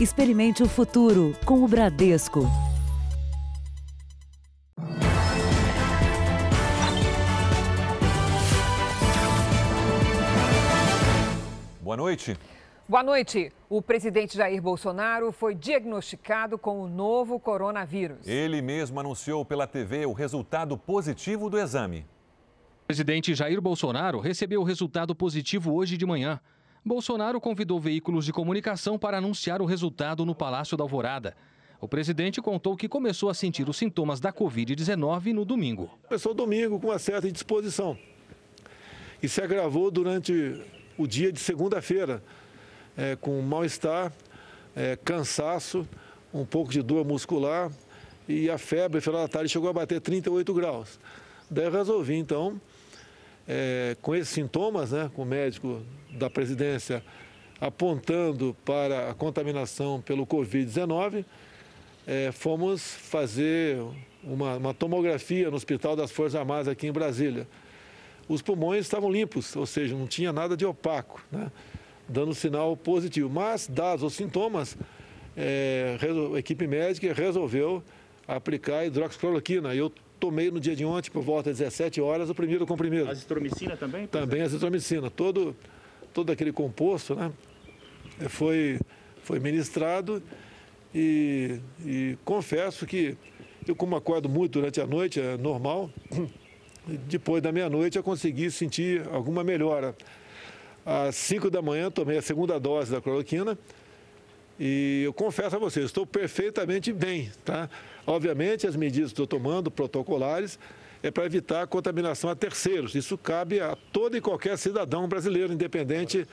Experimente o futuro com o Bradesco. Boa noite. Boa noite. O presidente Jair Bolsonaro foi diagnosticado com o novo coronavírus. Ele mesmo anunciou pela TV o resultado positivo do exame. O presidente Jair Bolsonaro recebeu o resultado positivo hoje de manhã. Bolsonaro convidou veículos de comunicação para anunciar o resultado no Palácio da Alvorada. O presidente contou que começou a sentir os sintomas da Covid-19 no domingo. Começou domingo com uma certa indisposição e se agravou durante o dia de segunda-feira, é, com mal-estar, é, cansaço, um pouco de dor muscular e a febre, final da tarde, chegou a bater 38 graus. Daí eu resolvi, então, é, com esses sintomas, né, com o médico da presidência apontando para a contaminação pelo Covid-19, é, fomos fazer uma, uma tomografia no Hospital das Forças Armadas aqui em Brasília os pulmões estavam limpos, ou seja, não tinha nada de opaco, né? dando sinal positivo. Mas, dados os sintomas, é, a equipe médica resolveu aplicar hidroxicloroquina. Eu tomei no dia de ontem, por volta das 17 horas, o primeiro comprimido. Azitromicina também? Também azitromicina. Todo, todo aquele composto né, foi, foi ministrado e, e confesso que eu, como acordo muito durante a noite, é normal, depois da meia-noite eu consegui sentir alguma melhora. Às 5 da manhã tomei a segunda dose da cloroquina e eu confesso a vocês, estou perfeitamente bem, tá? Obviamente as medidas que estou tomando, protocolares, é para evitar a contaminação a terceiros. Isso cabe a todo e qualquer cidadão brasileiro, independente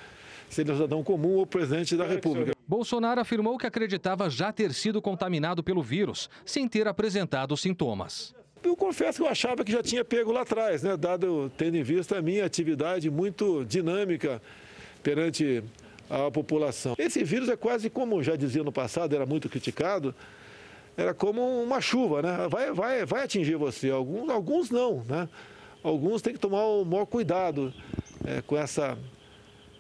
se ele é um cidadão comum ou presidente da República. Bolsonaro afirmou que acreditava já ter sido contaminado pelo vírus, sem ter apresentado sintomas. Eu confesso que eu achava que já tinha pego lá atrás, né? dado tendo em vista a minha atividade muito dinâmica perante a população. Esse vírus é quase como já dizia no passado, era muito criticado, era como uma chuva, né? Vai, vai, vai atingir você. Alguns, alguns não, né? Alguns têm que tomar o maior cuidado é, com essa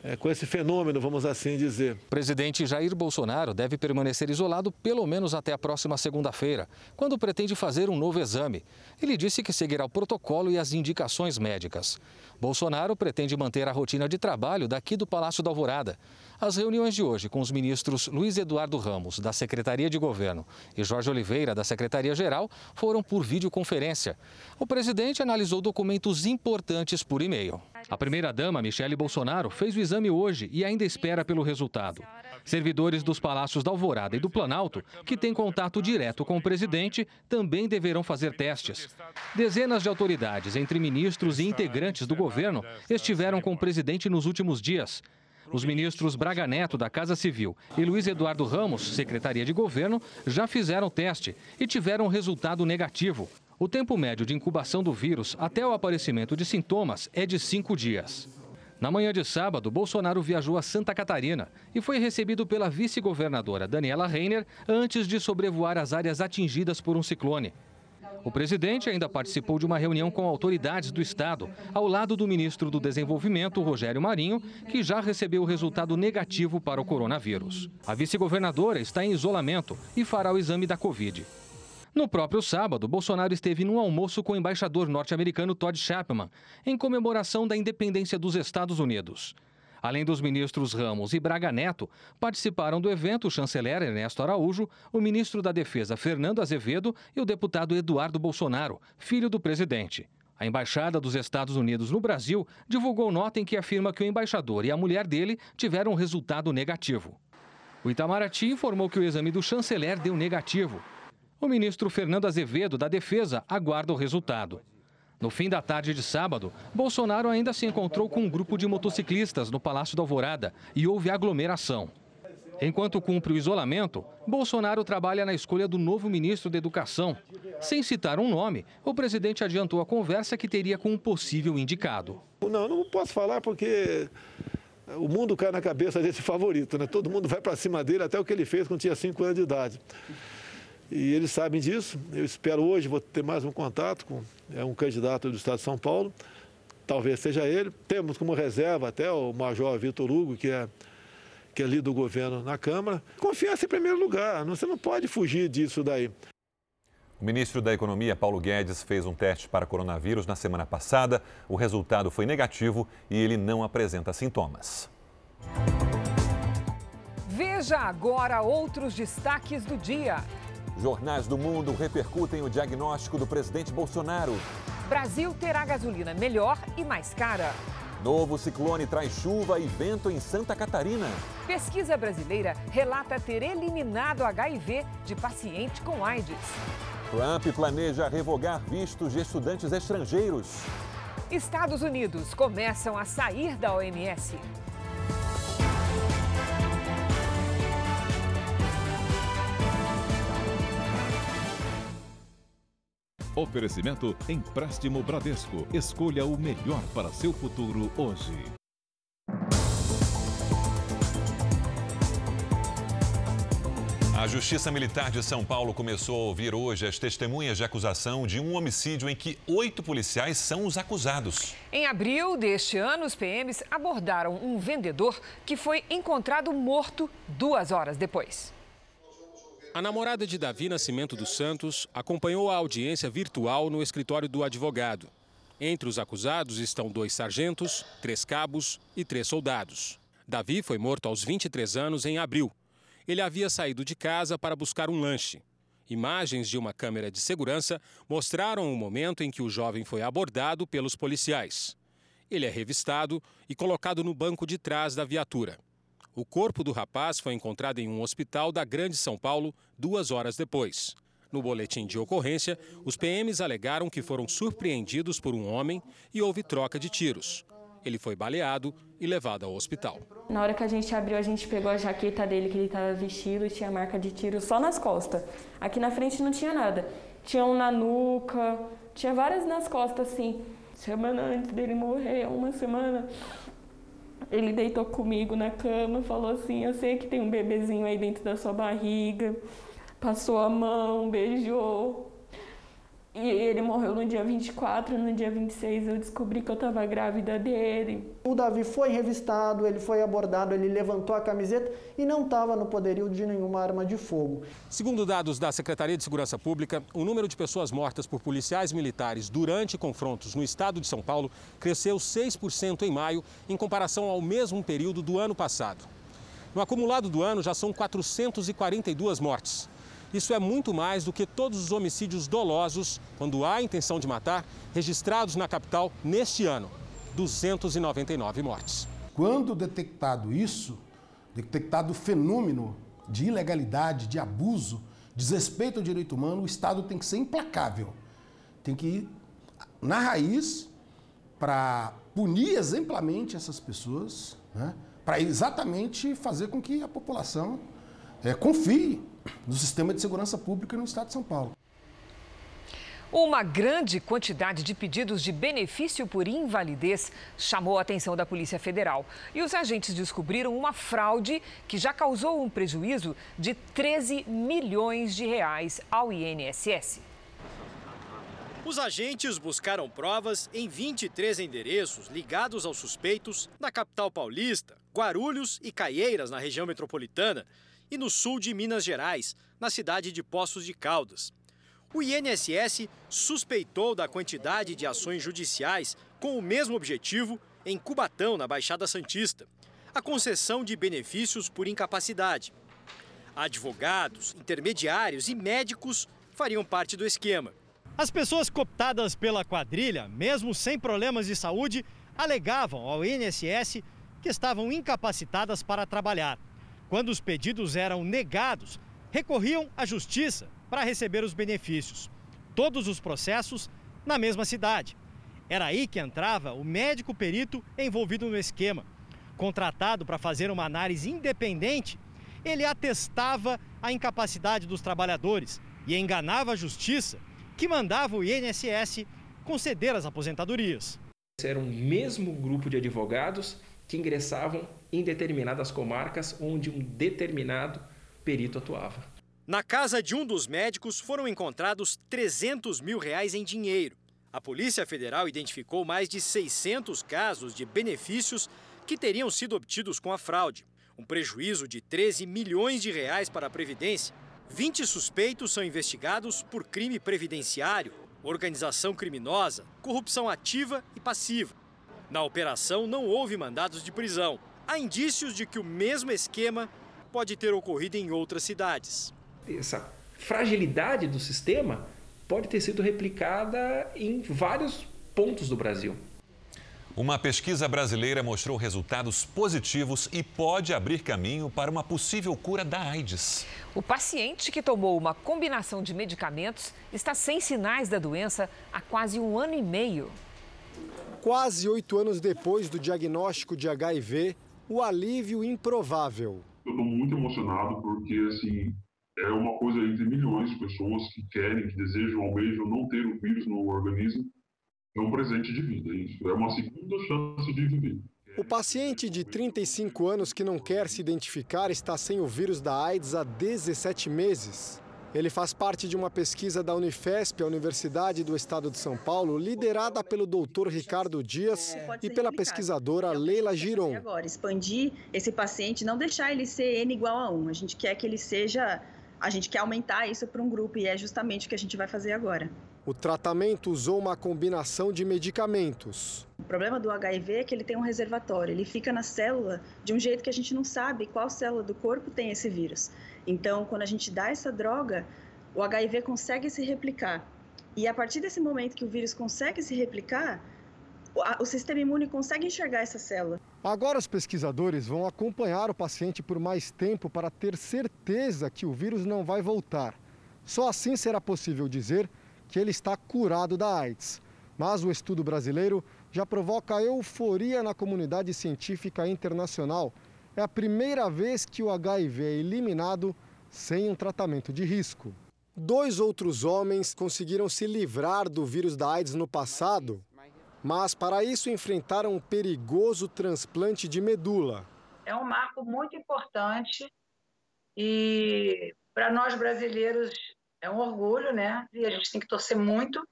é, com esse fenômeno, vamos assim dizer. Presidente Jair Bolsonaro deve permanecer isolado pelo menos até a próxima segunda-feira, quando pretende fazer um novo exame. Ele disse que seguirá o protocolo e as indicações médicas. Bolsonaro pretende manter a rotina de trabalho daqui do Palácio da Alvorada. As reuniões de hoje com os ministros Luiz Eduardo Ramos, da Secretaria de Governo, e Jorge Oliveira, da Secretaria-Geral, foram por videoconferência. O presidente analisou documentos importantes por e-mail. A primeira-dama, Michele Bolsonaro, fez o exame hoje e ainda espera pelo resultado. Servidores dos Palácios da Alvorada e do Planalto, que têm contato direto com o presidente, também deverão fazer testes. Dezenas de autoridades, entre ministros e integrantes do governo, estiveram com o presidente nos últimos dias. Os ministros Braga Neto, da Casa Civil, e Luiz Eduardo Ramos, Secretaria de Governo, já fizeram teste e tiveram resultado negativo. O tempo médio de incubação do vírus até o aparecimento de sintomas é de cinco dias. Na manhã de sábado, Bolsonaro viajou a Santa Catarina e foi recebido pela vice-governadora Daniela Reiner antes de sobrevoar as áreas atingidas por um ciclone. O presidente ainda participou de uma reunião com autoridades do Estado, ao lado do ministro do Desenvolvimento, Rogério Marinho, que já recebeu o resultado negativo para o coronavírus. A vice-governadora está em isolamento e fará o exame da Covid. No próprio sábado, Bolsonaro esteve num almoço com o embaixador norte-americano Todd Chapman, em comemoração da independência dos Estados Unidos. Além dos ministros Ramos e Braga Neto, participaram do evento o chanceler Ernesto Araújo, o ministro da Defesa Fernando Azevedo e o deputado Eduardo Bolsonaro, filho do presidente. A Embaixada dos Estados Unidos no Brasil divulgou nota em que afirma que o embaixador e a mulher dele tiveram resultado negativo. O Itamaraty informou que o exame do chanceler deu negativo. O ministro Fernando Azevedo, da Defesa, aguarda o resultado. No fim da tarde de sábado, Bolsonaro ainda se encontrou com um grupo de motociclistas no Palácio da Alvorada e houve aglomeração. Enquanto cumpre o isolamento, Bolsonaro trabalha na escolha do novo ministro da Educação. Sem citar um nome, o presidente adiantou a conversa que teria com um possível indicado. Não, não posso falar porque o mundo cai na cabeça desse favorito, né? Todo mundo vai para cima dele, até o que ele fez quando tinha 5 anos de idade. E eles sabem disso. Eu espero hoje, vou ter mais um contato com é um candidato do Estado de São Paulo, talvez seja ele. Temos como reserva até o Major Vitor Hugo, que é, que é ali do governo na Câmara. Confiança em primeiro lugar, você não pode fugir disso daí. O ministro da Economia, Paulo Guedes, fez um teste para coronavírus na semana passada. O resultado foi negativo e ele não apresenta sintomas. Veja agora outros destaques do dia. Jornais do mundo repercutem o diagnóstico do presidente Bolsonaro. Brasil terá gasolina melhor e mais cara. Novo ciclone traz chuva e vento em Santa Catarina. Pesquisa brasileira relata ter eliminado HIV de paciente com AIDS. Trump planeja revogar vistos de estudantes estrangeiros. Estados Unidos começam a sair da OMS. Oferecimento Empréstimo Bradesco. Escolha o melhor para seu futuro hoje. A Justiça Militar de São Paulo começou a ouvir hoje as testemunhas de acusação de um homicídio em que oito policiais são os acusados. Em abril deste ano, os PMs abordaram um vendedor que foi encontrado morto duas horas depois. A namorada de Davi Nascimento dos Santos acompanhou a audiência virtual no escritório do advogado. Entre os acusados estão dois sargentos, três cabos e três soldados. Davi foi morto aos 23 anos em abril. Ele havia saído de casa para buscar um lanche. Imagens de uma câmera de segurança mostraram o momento em que o jovem foi abordado pelos policiais. Ele é revistado e colocado no banco de trás da viatura. O corpo do rapaz foi encontrado em um hospital da Grande São Paulo duas horas depois. No boletim de ocorrência, os PMs alegaram que foram surpreendidos por um homem e houve troca de tiros. Ele foi baleado e levado ao hospital. Na hora que a gente abriu, a gente pegou a jaqueta dele que ele estava vestido e tinha marca de tiro só nas costas. Aqui na frente não tinha nada. Tinha um na nuca, tinha várias nas costas assim. Semana antes dele morrer, uma semana, ele deitou comigo na cama, falou assim: Eu sei que tem um bebezinho aí dentro da sua barriga. Passou a mão, beijou. E ele morreu no dia 24, no dia 26 eu descobri que eu estava grávida dele. O Davi foi revistado, ele foi abordado, ele levantou a camiseta e não estava no poderio de nenhuma arma de fogo. Segundo dados da Secretaria de Segurança Pública, o número de pessoas mortas por policiais militares durante confrontos no estado de São Paulo cresceu 6% em maio em comparação ao mesmo período do ano passado. No acumulado do ano já são 442 mortes. Isso é muito mais do que todos os homicídios dolosos, quando há intenção de matar, registrados na capital neste ano. 299 mortes. Quando detectado isso, detectado o fenômeno de ilegalidade, de abuso, desrespeito ao direito humano, o Estado tem que ser implacável. Tem que ir na raiz para punir exemplarmente essas pessoas, né? para exatamente fazer com que a população é, confie no sistema de segurança pública no estado de São Paulo. Uma grande quantidade de pedidos de benefício por invalidez chamou a atenção da Polícia Federal. E os agentes descobriram uma fraude que já causou um prejuízo de 13 milhões de reais ao INSS. Os agentes buscaram provas em 23 endereços ligados aos suspeitos na capital paulista, Guarulhos e Caieiras, na região metropolitana, e no sul de Minas Gerais, na cidade de Poços de Caldas. O INSS suspeitou da quantidade de ações judiciais com o mesmo objetivo em Cubatão, na Baixada Santista, a concessão de benefícios por incapacidade. Advogados, intermediários e médicos fariam parte do esquema. As pessoas cooptadas pela quadrilha, mesmo sem problemas de saúde, alegavam ao INSS que estavam incapacitadas para trabalhar. Quando os pedidos eram negados, recorriam à justiça para receber os benefícios. Todos os processos na mesma cidade. Era aí que entrava o médico perito envolvido no esquema. Contratado para fazer uma análise independente, ele atestava a incapacidade dos trabalhadores e enganava a justiça, que mandava o INSS conceder as aposentadorias. Era um mesmo grupo de advogados que ingressavam em determinadas comarcas onde um determinado perito atuava. Na casa de um dos médicos foram encontrados 300 mil reais em dinheiro. A Polícia Federal identificou mais de 600 casos de benefícios que teriam sido obtidos com a fraude. um prejuízo de 13 milhões de reais para a Previdência. 20 suspeitos são investigados por crime previdenciário, organização criminosa, corrupção ativa e passiva. Na operação não houve mandados de prisão. Há indícios de que o mesmo esquema pode ter ocorrido em outras cidades. Essa fragilidade do sistema pode ter sido replicada em vários pontos do Brasil. Uma pesquisa brasileira mostrou resultados positivos e pode abrir caminho para uma possível cura da AIDS. O paciente que tomou uma combinação de medicamentos está sem sinais da doença há quase um ano e meio. Quase oito anos depois do diagnóstico de HIV, o alívio improvável. Eu estou muito emocionado porque, assim, é uma coisa entre milhões de pessoas que querem, que desejam, almejam não ter o vírus no organismo é um presente de vida. Isso é uma segunda chance de viver. O paciente de 35 anos que não quer se identificar está sem o vírus da AIDS há 17 meses. Ele faz parte de uma pesquisa da Unifesp, a Universidade do Estado de São Paulo, liderada pelo doutor Ricardo Dias é, e pela pesquisadora Leila Giron. Agora, expandir esse paciente, não deixar ele ser N igual a 1. A gente quer que ele seja. A gente quer aumentar isso para um grupo e é justamente o que a gente vai fazer agora. O tratamento usou uma combinação de medicamentos. O problema do HIV é que ele tem um reservatório, ele fica na célula de um jeito que a gente não sabe qual célula do corpo tem esse vírus. Então, quando a gente dá essa droga, o HIV consegue se replicar. E a partir desse momento que o vírus consegue se replicar, o sistema imune consegue enxergar essa célula. Agora, os pesquisadores vão acompanhar o paciente por mais tempo para ter certeza que o vírus não vai voltar. Só assim será possível dizer que ele está curado da AIDS. Mas o estudo brasileiro já provoca euforia na comunidade científica internacional. É a primeira vez que o HIV é eliminado sem um tratamento de risco. Dois outros homens conseguiram se livrar do vírus da AIDS no passado, mas para isso enfrentaram um perigoso transplante de medula. É um marco muito importante e para nós brasileiros é um orgulho, né? E a gente tem que torcer muito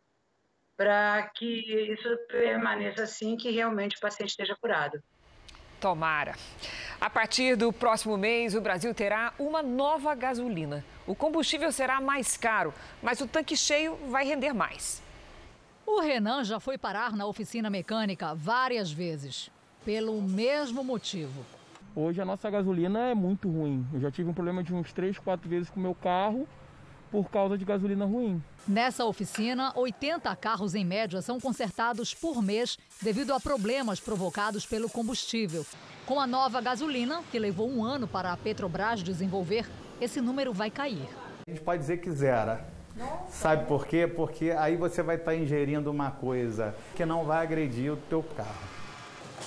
para que isso permaneça assim, que realmente o paciente esteja curado. Tomara. A partir do próximo mês, o Brasil terá uma nova gasolina. O combustível será mais caro, mas o tanque cheio vai render mais. O Renan já foi parar na oficina mecânica várias vezes, pelo mesmo motivo. Hoje a nossa gasolina é muito ruim. Eu já tive um problema de uns 3, 4 vezes com o meu carro por causa de gasolina ruim. Nessa oficina, 80 carros em média são consertados por mês devido a problemas provocados pelo combustível. Com a nova gasolina, que levou um ano para a Petrobras desenvolver, esse número vai cair. A gente pode dizer que zera. Nossa. Sabe por quê? Porque aí você vai estar ingerindo uma coisa que não vai agredir o teu carro.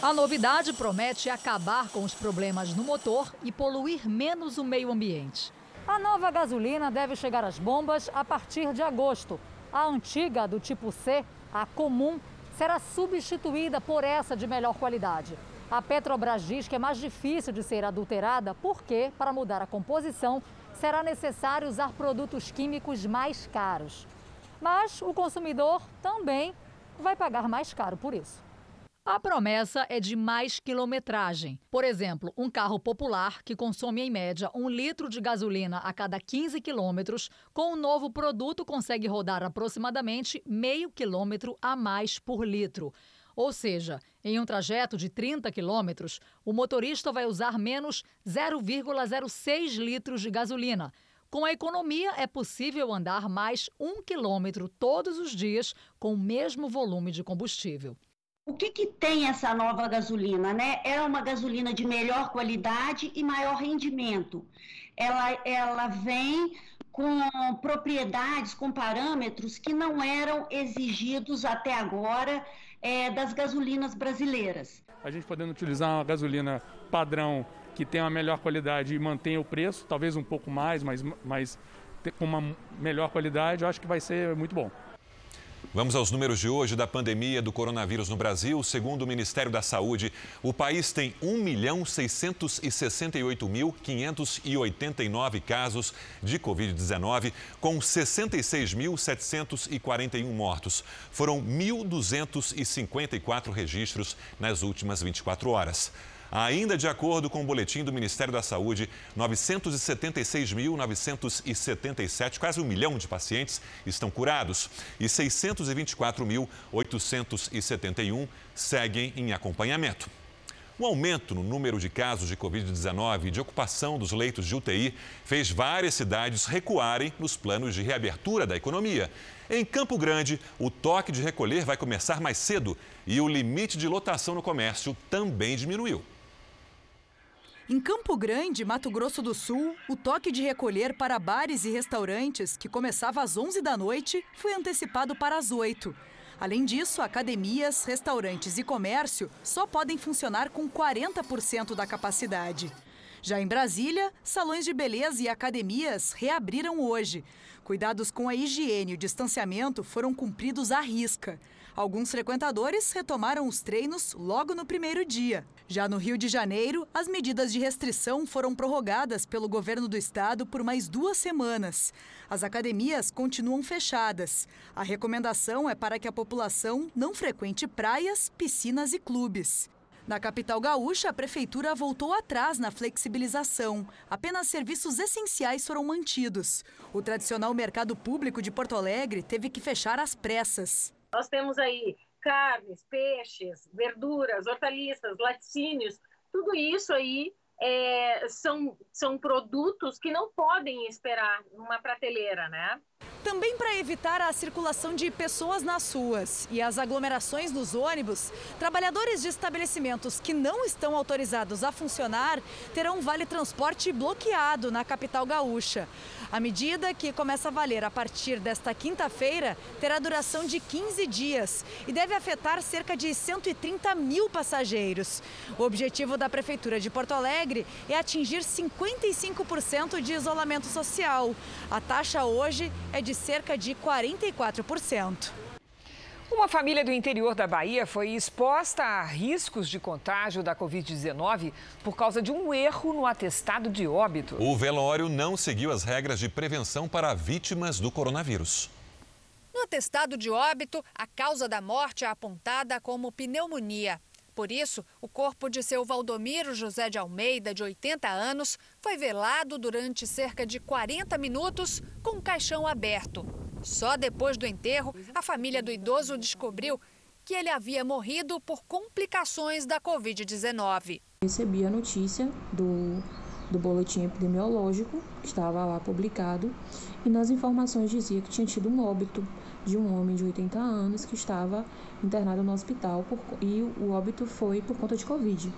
A novidade promete acabar com os problemas no motor e poluir menos o meio ambiente. A nova gasolina deve chegar às bombas a partir de agosto. A antiga, do tipo C, a comum, será substituída por essa de melhor qualidade. A Petrobras diz que é mais difícil de ser adulterada porque, para mudar a composição, será necessário usar produtos químicos mais caros. Mas o consumidor também vai pagar mais caro por isso. A promessa é de mais quilometragem. Por exemplo, um carro popular que consome em média um litro de gasolina a cada 15 quilômetros, com o novo produto consegue rodar aproximadamente meio quilômetro a mais por litro. Ou seja, em um trajeto de 30 quilômetros, o motorista vai usar menos 0,06 litros de gasolina. Com a economia, é possível andar mais um quilômetro todos os dias com o mesmo volume de combustível. O que, que tem essa nova gasolina? Né? É uma gasolina de melhor qualidade e maior rendimento. Ela, ela vem com propriedades, com parâmetros que não eram exigidos até agora é, das gasolinas brasileiras. A gente podendo utilizar uma gasolina padrão que tem uma melhor qualidade e mantenha o preço, talvez um pouco mais, mas, mas com uma melhor qualidade, eu acho que vai ser muito bom. Vamos aos números de hoje da pandemia do coronavírus no Brasil. Segundo o Ministério da Saúde, o país tem 1.668.589 casos de Covid-19, com 66.741 mortos. Foram 1.254 registros nas últimas 24 horas. Ainda de acordo com o boletim do Ministério da Saúde, 976.977, quase um milhão de pacientes, estão curados e 624.871 seguem em acompanhamento. O aumento no número de casos de Covid-19 e de ocupação dos leitos de UTI fez várias cidades recuarem nos planos de reabertura da economia. Em Campo Grande, o toque de recolher vai começar mais cedo e o limite de lotação no comércio também diminuiu. Em Campo Grande, Mato Grosso do Sul, o toque de recolher para bares e restaurantes, que começava às 11 da noite, foi antecipado para as 8. Além disso, academias, restaurantes e comércio só podem funcionar com 40% da capacidade. Já em Brasília, salões de beleza e academias reabriram hoje. Cuidados com a higiene e o distanciamento foram cumpridos à risca. Alguns frequentadores retomaram os treinos logo no primeiro dia. Já no Rio de Janeiro, as medidas de restrição foram prorrogadas pelo governo do estado por mais duas semanas. As academias continuam fechadas. A recomendação é para que a população não frequente praias, piscinas e clubes. Na capital gaúcha, a prefeitura voltou atrás na flexibilização. Apenas serviços essenciais foram mantidos. O tradicional mercado público de Porto Alegre teve que fechar às pressas. Nós temos aí carnes, peixes, verduras, hortaliças, laticínios, tudo isso aí é, são, são produtos que não podem esperar numa prateleira, né? Também para evitar a circulação de pessoas nas ruas e as aglomerações nos ônibus, trabalhadores de estabelecimentos que não estão autorizados a funcionar terão vale transporte bloqueado na capital gaúcha. A medida, que começa a valer a partir desta quinta-feira, terá duração de 15 dias e deve afetar cerca de 130 mil passageiros. O objetivo da Prefeitura de Porto Alegre é atingir 55% de isolamento social. A taxa hoje é de cerca de 44%. Uma família do interior da Bahia foi exposta a riscos de contágio da Covid-19 por causa de um erro no atestado de óbito. O velório não seguiu as regras de prevenção para vítimas do coronavírus. No atestado de óbito, a causa da morte é apontada como pneumonia. Por isso, o corpo de seu Valdomiro José de Almeida, de 80 anos, foi velado durante cerca de 40 minutos com o caixão aberto. Só depois do enterro, a família do idoso descobriu que ele havia morrido por complicações da Covid-19. Recebi a notícia do, do boletim epidemiológico, que estava lá publicado, e nas informações dizia que tinha tido um óbito de um homem de 80 anos que estava internado no hospital por, e o óbito foi por conta de Covid.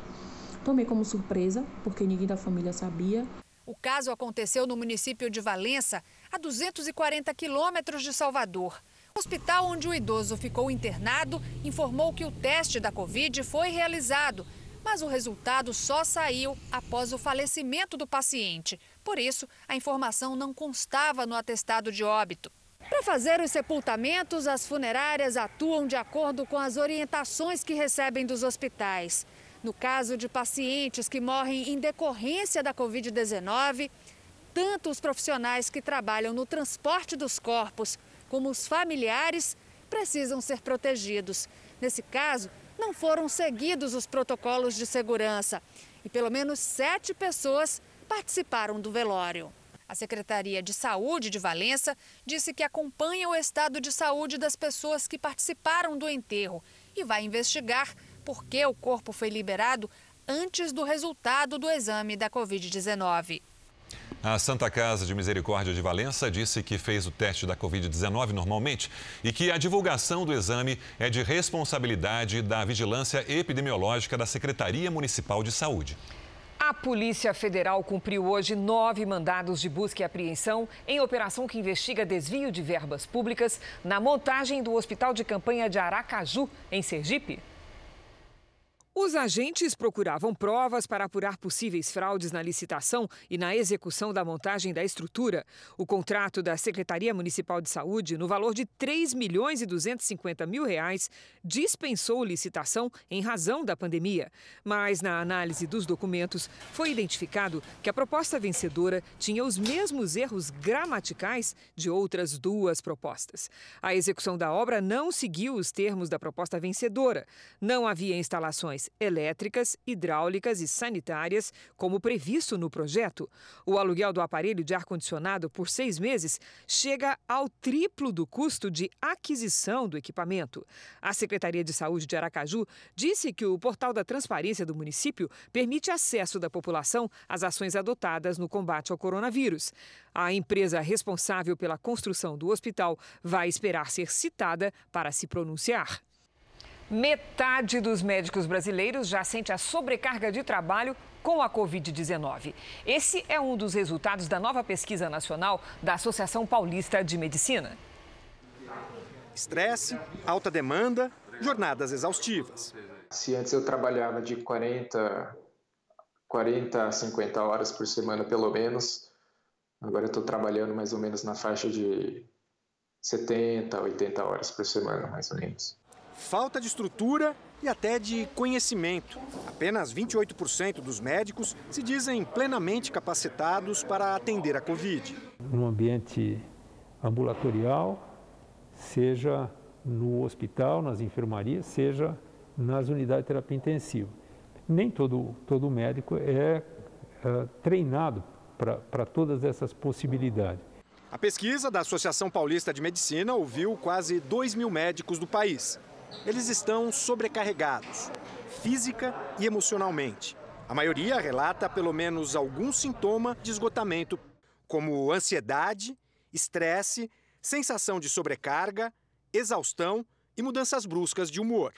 Tomei como surpresa, porque ninguém da família sabia. O caso aconteceu no município de Valença, a 240 quilômetros de Salvador. O hospital onde o idoso ficou internado informou que o teste da Covid foi realizado, mas o resultado só saiu após o falecimento do paciente. Por isso, a informação não constava no atestado de óbito. Para fazer os sepultamentos, as funerárias atuam de acordo com as orientações que recebem dos hospitais. No caso de pacientes que morrem em decorrência da Covid-19, tanto os profissionais que trabalham no transporte dos corpos como os familiares precisam ser protegidos. Nesse caso, não foram seguidos os protocolos de segurança e pelo menos sete pessoas participaram do velório. A Secretaria de Saúde de Valença disse que acompanha o estado de saúde das pessoas que participaram do enterro e vai investigar por que o corpo foi liberado antes do resultado do exame da Covid-19. A Santa Casa de Misericórdia de Valença disse que fez o teste da Covid-19 normalmente e que a divulgação do exame é de responsabilidade da Vigilância Epidemiológica da Secretaria Municipal de Saúde. A Polícia Federal cumpriu hoje nove mandados de busca e apreensão em operação que investiga desvio de verbas públicas na montagem do Hospital de Campanha de Aracaju, em Sergipe. Os agentes procuravam provas para apurar possíveis fraudes na licitação e na execução da montagem da estrutura. O contrato da Secretaria Municipal de Saúde, no valor de 3 milhões e 250 mil reais, dispensou licitação em razão da pandemia. Mas na análise dos documentos foi identificado que a proposta vencedora tinha os mesmos erros gramaticais de outras duas propostas. A execução da obra não seguiu os termos da proposta vencedora. Não havia instalações elétricas, hidráulicas e sanitárias, como previsto no projeto. O aluguel do aparelho de ar-condicionado por seis meses chega ao triplo do custo de aquisição do equipamento. A Secretaria de Saúde de Aracaju disse que o portal da transparência do município permite acesso da população às ações adotadas no combate ao coronavírus. A empresa responsável pela construção do hospital vai esperar ser citada para se pronunciar. Metade dos médicos brasileiros já sente a sobrecarga de trabalho com a Covid-19. Esse é um dos resultados da nova pesquisa nacional da Associação Paulista de Medicina. Estresse, alta demanda, jornadas exaustivas. Se antes eu trabalhava de 40, 40 a 50 horas por semana, pelo menos, agora eu estou trabalhando mais ou menos na faixa de 70, 80 horas por semana, mais ou menos falta de estrutura e até de conhecimento. Apenas 28% dos médicos se dizem plenamente capacitados para atender a Covid. No ambiente ambulatorial, seja no hospital, nas enfermarias, seja nas unidades de terapia intensiva. Nem todo, todo médico é, é treinado para todas essas possibilidades. A pesquisa da Associação Paulista de Medicina ouviu quase 2 mil médicos do país. Eles estão sobrecarregados, física e emocionalmente. A maioria relata pelo menos algum sintoma de esgotamento, como ansiedade, estresse, sensação de sobrecarga, exaustão e mudanças bruscas de humor.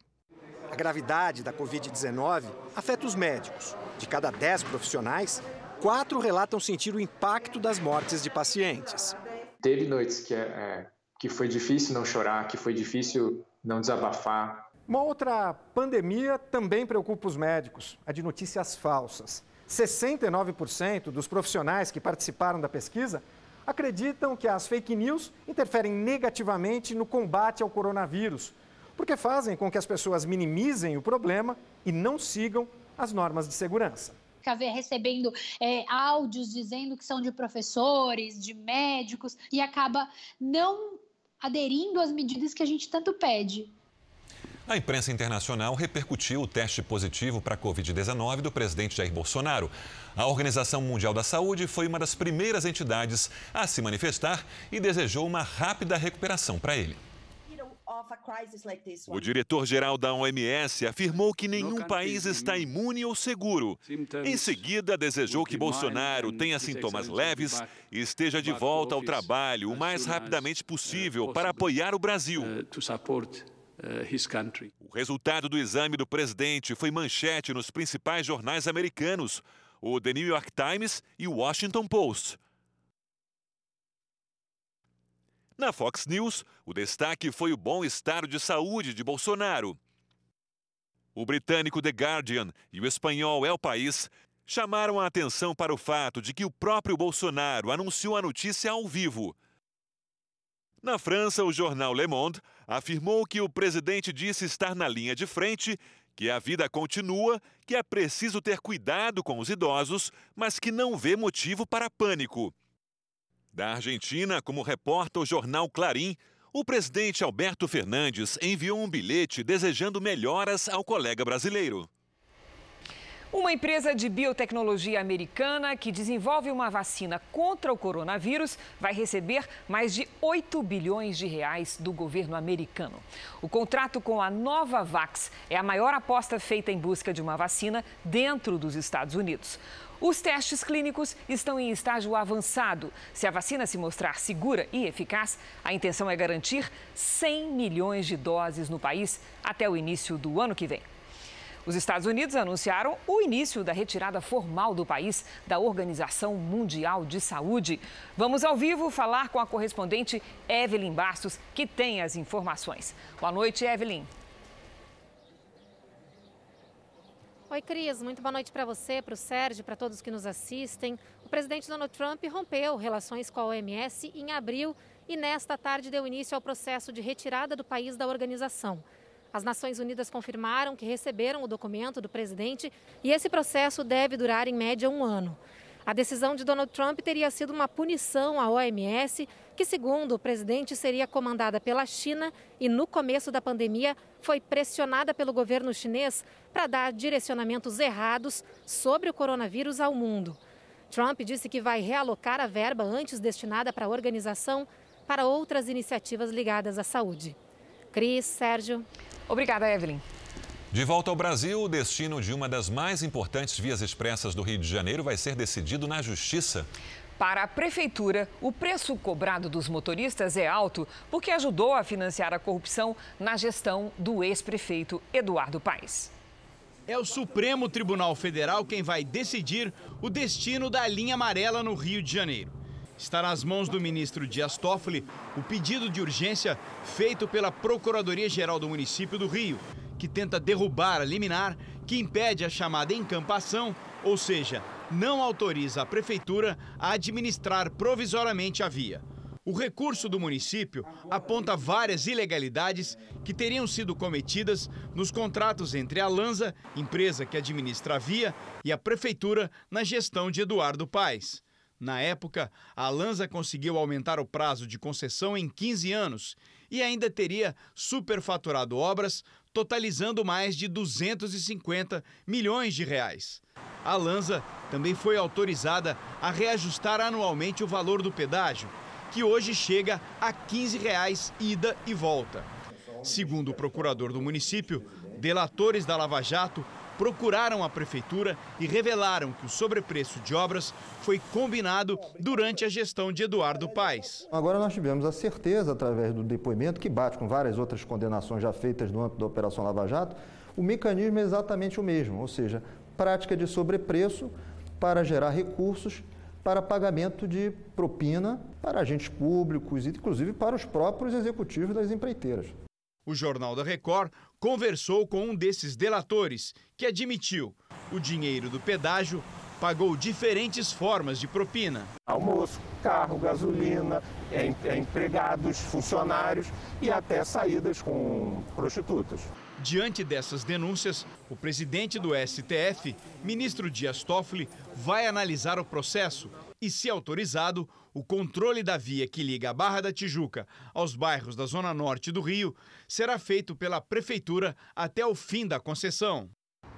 A gravidade da Covid-19 afeta os médicos. De cada 10 profissionais, quatro relatam sentir o impacto das mortes de pacientes. Teve noites que, é, é que foi difícil não chorar, que foi difícil não desabafar. Uma outra pandemia também preocupa os médicos, a de notícias falsas. 69% dos profissionais que participaram da pesquisa acreditam que as fake news interferem negativamente no combate ao coronavírus, porque fazem com que as pessoas minimizem o problema e não sigam as normas de segurança. Fica recebendo é, áudios dizendo que são de professores, de médicos, e acaba não aderindo às medidas que a gente tanto pede. A imprensa internacional repercutiu o teste positivo para a Covid-19 do presidente Jair Bolsonaro. A Organização Mundial da Saúde foi uma das primeiras entidades a se manifestar e desejou uma rápida recuperação para ele. O diretor-geral da OMS afirmou que nenhum país está imune ou seguro. Em seguida, desejou que Bolsonaro tenha sintomas leves e esteja de volta ao trabalho o mais rapidamente possível para apoiar o Brasil. O resultado do exame do presidente foi manchete nos principais jornais americanos, o The New York Times e o Washington Post. Na Fox News, o destaque foi o bom estado de saúde de Bolsonaro. O britânico The Guardian e o espanhol El País chamaram a atenção para o fato de que o próprio Bolsonaro anunciou a notícia ao vivo. Na França, o jornal Le Monde afirmou que o presidente disse estar na linha de frente, que a vida continua, que é preciso ter cuidado com os idosos, mas que não vê motivo para pânico. Da Argentina, como reporta o jornal Clarim, o presidente Alberto Fernandes enviou um bilhete desejando melhoras ao colega brasileiro. Uma empresa de biotecnologia americana que desenvolve uma vacina contra o coronavírus vai receber mais de 8 bilhões de reais do governo americano. O contrato com a Novavax é a maior aposta feita em busca de uma vacina dentro dos Estados Unidos. Os testes clínicos estão em estágio avançado. Se a vacina se mostrar segura e eficaz, a intenção é garantir 100 milhões de doses no país até o início do ano que vem. Os Estados Unidos anunciaram o início da retirada formal do país da Organização Mundial de Saúde. Vamos ao vivo falar com a correspondente Evelyn Bastos, que tem as informações. Boa noite, Evelyn. Oi, Cris. Muito boa noite para você, para o Sérgio, para todos que nos assistem. O presidente Donald Trump rompeu relações com a OMS em abril e nesta tarde deu início ao processo de retirada do país da organização. As Nações Unidas confirmaram que receberam o documento do presidente e esse processo deve durar em média um ano. A decisão de Donald Trump teria sido uma punição à OMS, que, segundo o presidente, seria comandada pela China e, no começo da pandemia, foi pressionada pelo governo chinês para dar direcionamentos errados sobre o coronavírus ao mundo. Trump disse que vai realocar a verba antes destinada para a organização para outras iniciativas ligadas à saúde. Cris, Sérgio. Obrigada, Evelyn. De volta ao Brasil, o destino de uma das mais importantes vias expressas do Rio de Janeiro vai ser decidido na Justiça. Para a Prefeitura, o preço cobrado dos motoristas é alto porque ajudou a financiar a corrupção na gestão do ex-prefeito Eduardo Paes. É o Supremo Tribunal Federal quem vai decidir o destino da linha amarela no Rio de Janeiro. Está nas mãos do ministro Dias Toffoli o pedido de urgência feito pela Procuradoria-Geral do município do Rio, que tenta derrubar a liminar que impede a chamada encampação, ou seja, não autoriza a prefeitura a administrar provisoriamente a via. O recurso do município aponta várias ilegalidades que teriam sido cometidas nos contratos entre a Lanza, empresa que administra a via, e a prefeitura na gestão de Eduardo Paes. Na época, a Lanza conseguiu aumentar o prazo de concessão em 15 anos e ainda teria superfaturado obras totalizando mais de 250 milhões de reais. A Lanza também foi autorizada a reajustar anualmente o valor do pedágio, que hoje chega a 15 reais ida e volta. Segundo o procurador do município, delatores da Lava Jato procuraram a prefeitura e revelaram que o sobrepreço de obras foi combinado durante a gestão de Eduardo Paes. Agora nós tivemos a certeza, através do depoimento, que bate com várias outras condenações já feitas no âmbito da Operação Lava Jato, o mecanismo é exatamente o mesmo, ou seja, prática de sobrepreço para gerar recursos para pagamento de propina para agentes públicos e inclusive para os próprios executivos das empreiteiras. O Jornal da Record conversou com um desses delatores, que admitiu o dinheiro do pedágio pagou diferentes formas de propina. Almoço, carro, gasolina, empregados, funcionários e até saídas com prostitutas. Diante dessas denúncias, o presidente do STF, ministro Dias Toffoli, vai analisar o processo e, se autorizado, o controle da via que liga a Barra da Tijuca aos bairros da Zona Norte do Rio será feito pela Prefeitura até o fim da concessão.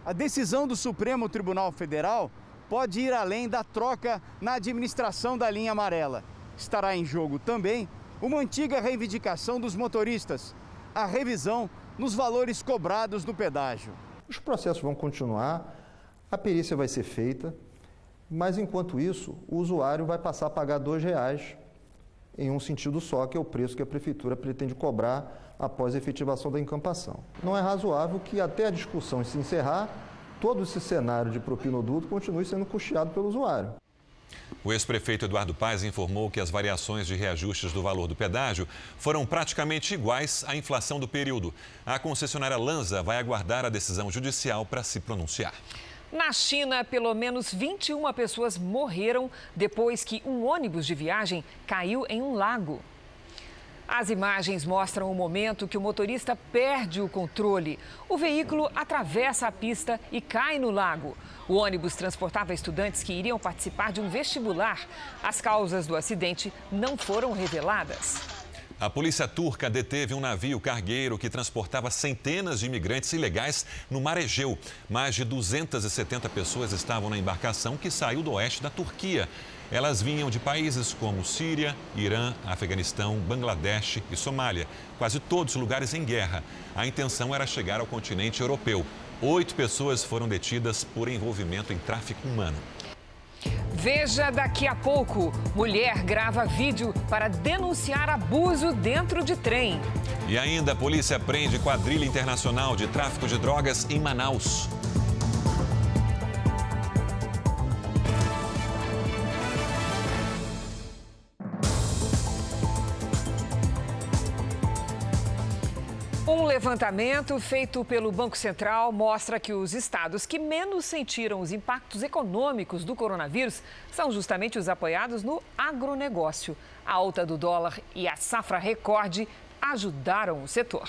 A decisão do Supremo Tribunal Federal pode ir além da troca na administração da linha amarela. Estará em jogo também uma antiga reivindicação dos motoristas, a revisão nos valores cobrados no pedágio. Os processos vão continuar, a perícia vai ser feita, mas enquanto isso, o usuário vai passar a pagar R$ reais em um sentido só, que é o preço que a prefeitura pretende cobrar após a efetivação da encampação. Não é razoável que até a discussão se encerrar, todo esse cenário de propinoduto continue sendo custeado pelo usuário. O ex-prefeito Eduardo Paes informou que as variações de reajustes do valor do pedágio foram praticamente iguais à inflação do período. A concessionária Lanza vai aguardar a decisão judicial para se pronunciar. Na China, pelo menos 21 pessoas morreram depois que um ônibus de viagem caiu em um lago. As imagens mostram o momento que o motorista perde o controle. O veículo atravessa a pista e cai no lago. O ônibus transportava estudantes que iriam participar de um vestibular. As causas do acidente não foram reveladas. A polícia turca deteve um navio cargueiro que transportava centenas de imigrantes ilegais no mar Egeu. Mais de 270 pessoas estavam na embarcação que saiu do oeste da Turquia. Elas vinham de países como Síria, Irã, Afeganistão, Bangladesh e Somália, quase todos lugares em guerra. A intenção era chegar ao continente europeu. Oito pessoas foram detidas por envolvimento em tráfico humano. Veja daqui a pouco: mulher grava vídeo para denunciar abuso dentro de trem. E ainda a polícia prende quadrilha internacional de tráfico de drogas em Manaus. Levantamento feito pelo Banco Central mostra que os estados que menos sentiram os impactos econômicos do coronavírus são justamente os apoiados no agronegócio. A alta do dólar e a safra recorde ajudaram o setor.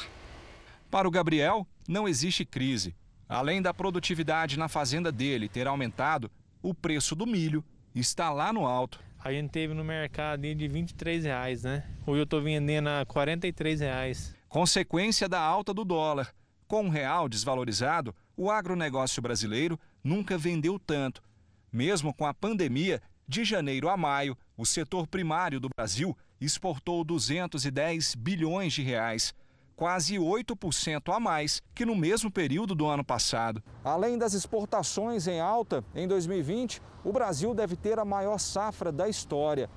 Para o Gabriel, não existe crise. Além da produtividade na fazenda dele ter aumentado, o preço do milho está lá no alto. A gente teve no mercado de 23 reais, né? Hoje eu estou vendendo a 43 reais. Consequência da alta do dólar. Com o real desvalorizado, o agronegócio brasileiro nunca vendeu tanto. Mesmo com a pandemia, de janeiro a maio, o setor primário do Brasil exportou 210 bilhões de reais, quase 8% a mais que no mesmo período do ano passado. Além das exportações em alta, em 2020, o Brasil deve ter a maior safra da história.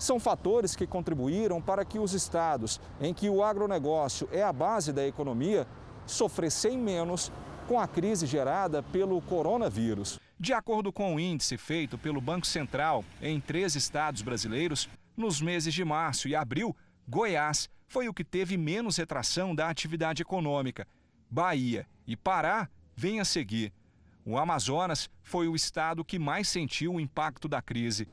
São fatores que contribuíram para que os estados em que o agronegócio é a base da economia sofressem menos com a crise gerada pelo coronavírus. De acordo com o índice feito pelo Banco Central em três estados brasileiros, nos meses de março e abril, Goiás foi o que teve menos retração da atividade econômica. Bahia e Pará vêm a seguir. O Amazonas foi o estado que mais sentiu o impacto da crise.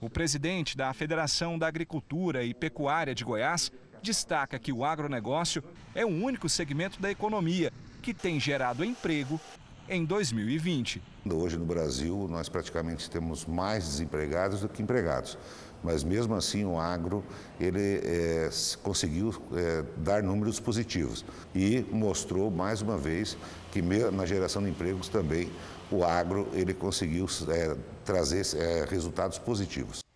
O presidente da Federação da Agricultura e Pecuária de Goiás destaca que o agronegócio é o único segmento da economia que tem gerado emprego em 2020. Hoje no Brasil, nós praticamente temos mais desempregados do que empregados. Mas mesmo assim o agro ele é, conseguiu é, dar números positivos e mostrou mais uma vez que na geração de empregos também o agro ele conseguiu é, trazer é, resultados positivos.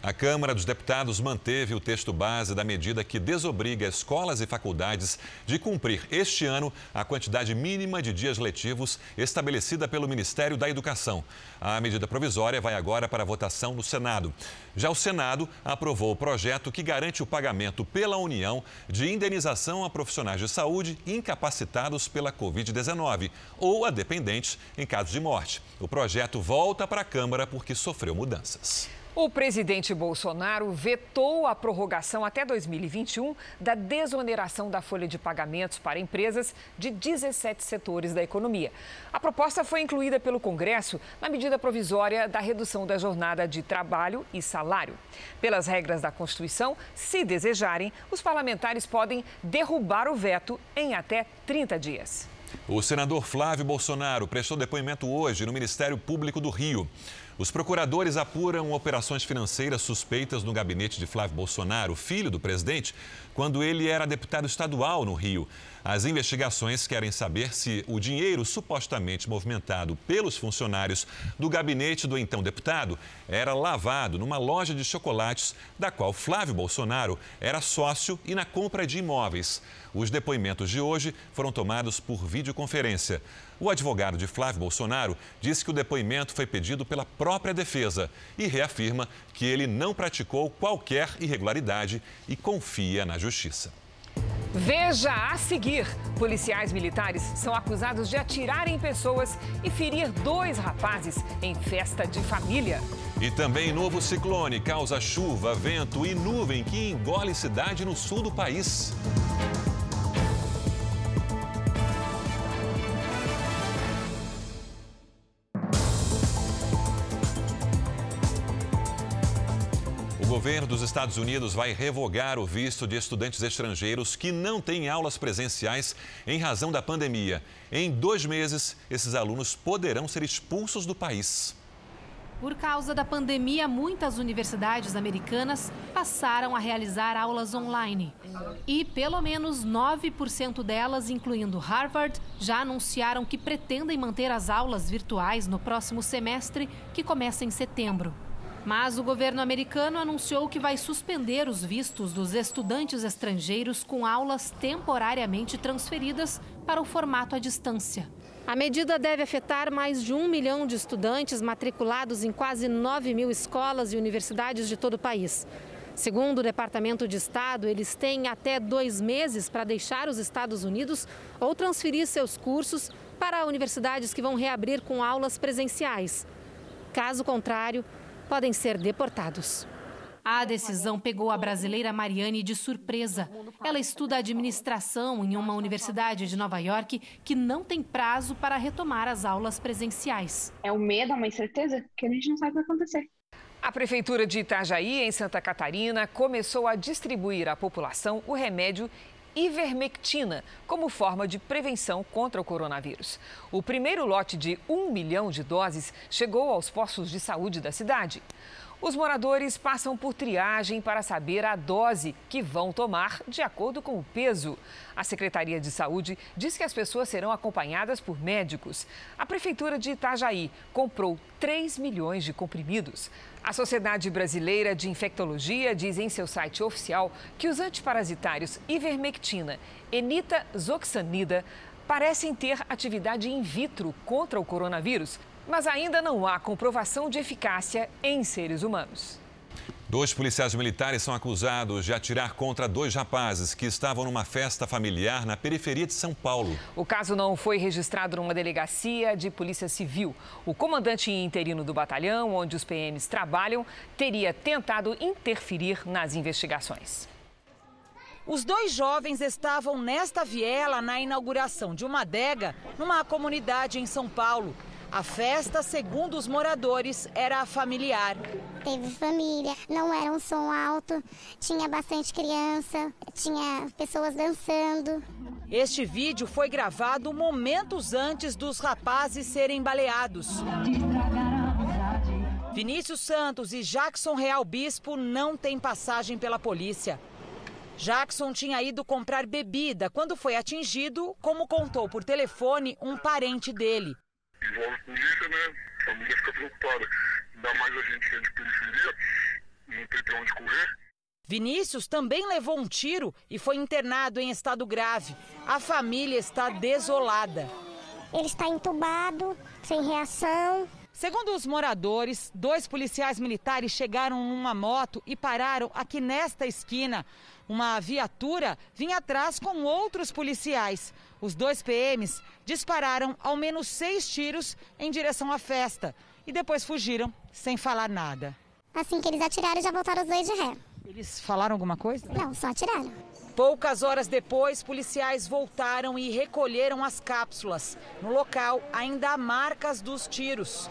A Câmara dos Deputados manteve o texto base da medida que desobriga escolas e faculdades de cumprir este ano a quantidade mínima de dias letivos estabelecida pelo Ministério da Educação. A medida provisória vai agora para votação no Senado. Já o Senado aprovou o projeto que garante o pagamento pela União de indenização a profissionais de saúde incapacitados pela Covid-19 ou a dependentes em caso de morte. O projeto volta para a Câmara porque sofreu mudanças. O presidente Bolsonaro vetou a prorrogação até 2021 da desoneração da folha de pagamentos para empresas de 17 setores da economia. A proposta foi incluída pelo Congresso na medida provisória da redução da jornada de trabalho e salário. Pelas regras da Constituição, se desejarem, os parlamentares podem derrubar o veto em até 30 dias. O senador Flávio Bolsonaro prestou depoimento hoje no Ministério Público do Rio. Os procuradores apuram operações financeiras suspeitas no gabinete de Flávio Bolsonaro, filho do presidente, quando ele era deputado estadual no Rio. As investigações querem saber se o dinheiro supostamente movimentado pelos funcionários do gabinete do então deputado era lavado numa loja de chocolates da qual Flávio Bolsonaro era sócio e na compra de imóveis. Os depoimentos de hoje foram tomados por videoconferência. O advogado de Flávio Bolsonaro disse que o depoimento foi pedido pela própria defesa e reafirma que ele não praticou qualquer irregularidade e confia na justiça. Veja a seguir: policiais militares são acusados de atirar em pessoas e ferir dois rapazes em festa de família. E também novo ciclone causa chuva, vento e nuvem que engole cidade no sul do país. Governo dos Estados Unidos vai revogar o visto de estudantes estrangeiros que não têm aulas presenciais em razão da pandemia. Em dois meses, esses alunos poderão ser expulsos do país. Por causa da pandemia, muitas universidades americanas passaram a realizar aulas online. E pelo menos 9% delas, incluindo Harvard, já anunciaram que pretendem manter as aulas virtuais no próximo semestre, que começa em setembro. Mas o governo americano anunciou que vai suspender os vistos dos estudantes estrangeiros com aulas temporariamente transferidas para o formato à distância. A medida deve afetar mais de um milhão de estudantes matriculados em quase 9 mil escolas e universidades de todo o país. Segundo o Departamento de Estado, eles têm até dois meses para deixar os Estados Unidos ou transferir seus cursos para universidades que vão reabrir com aulas presenciais. Caso contrário, podem ser deportados. A decisão pegou a brasileira Mariane de surpresa. Ela estuda administração em uma universidade de Nova York que não tem prazo para retomar as aulas presenciais. É o medo, é uma incerteza que a gente não sabe o que vai acontecer. A Prefeitura de Itajaí, em Santa Catarina, começou a distribuir à população o remédio ivermectina como forma de prevenção contra o coronavírus. O primeiro lote de um milhão de doses chegou aos postos de saúde da cidade. Os moradores passam por triagem para saber a dose que vão tomar de acordo com o peso. A Secretaria de Saúde diz que as pessoas serão acompanhadas por médicos. A Prefeitura de Itajaí comprou 3 milhões de comprimidos. A Sociedade Brasileira de Infectologia diz em seu site oficial que os antiparasitários ivermectina, enitazoxanida, parecem ter atividade in vitro contra o coronavírus, mas ainda não há comprovação de eficácia em seres humanos. Dois policiais militares são acusados de atirar contra dois rapazes que estavam numa festa familiar na periferia de São Paulo. O caso não foi registrado numa delegacia de polícia civil. O comandante interino do batalhão, onde os PMs trabalham, teria tentado interferir nas investigações. Os dois jovens estavam nesta viela na inauguração de uma adega numa comunidade em São Paulo. A festa, segundo os moradores, era familiar. Teve família, não era um som alto, tinha bastante criança, tinha pessoas dançando. Este vídeo foi gravado momentos antes dos rapazes serem baleados. Vinícius Santos e Jackson Real Bispo não têm passagem pela polícia. Jackson tinha ido comprar bebida quando foi atingido, como contou por telefone um parente dele envolve polícia, né? A família fica preocupada. Ainda mais a gente que é de periferia, não tem pra onde correr. Vinícius também levou um tiro e foi internado em estado grave. A família está desolada. Ele está entubado, sem reação. Segundo os moradores, dois policiais militares chegaram numa moto e pararam aqui nesta esquina. Uma viatura vinha atrás com outros policiais. Os dois PMs dispararam ao menos seis tiros em direção à festa e depois fugiram sem falar nada. Assim que eles atiraram, já voltaram os dois de ré. Eles falaram alguma coisa? Não, só atiraram. Poucas horas depois, policiais voltaram e recolheram as cápsulas. No local, ainda há marcas dos tiros.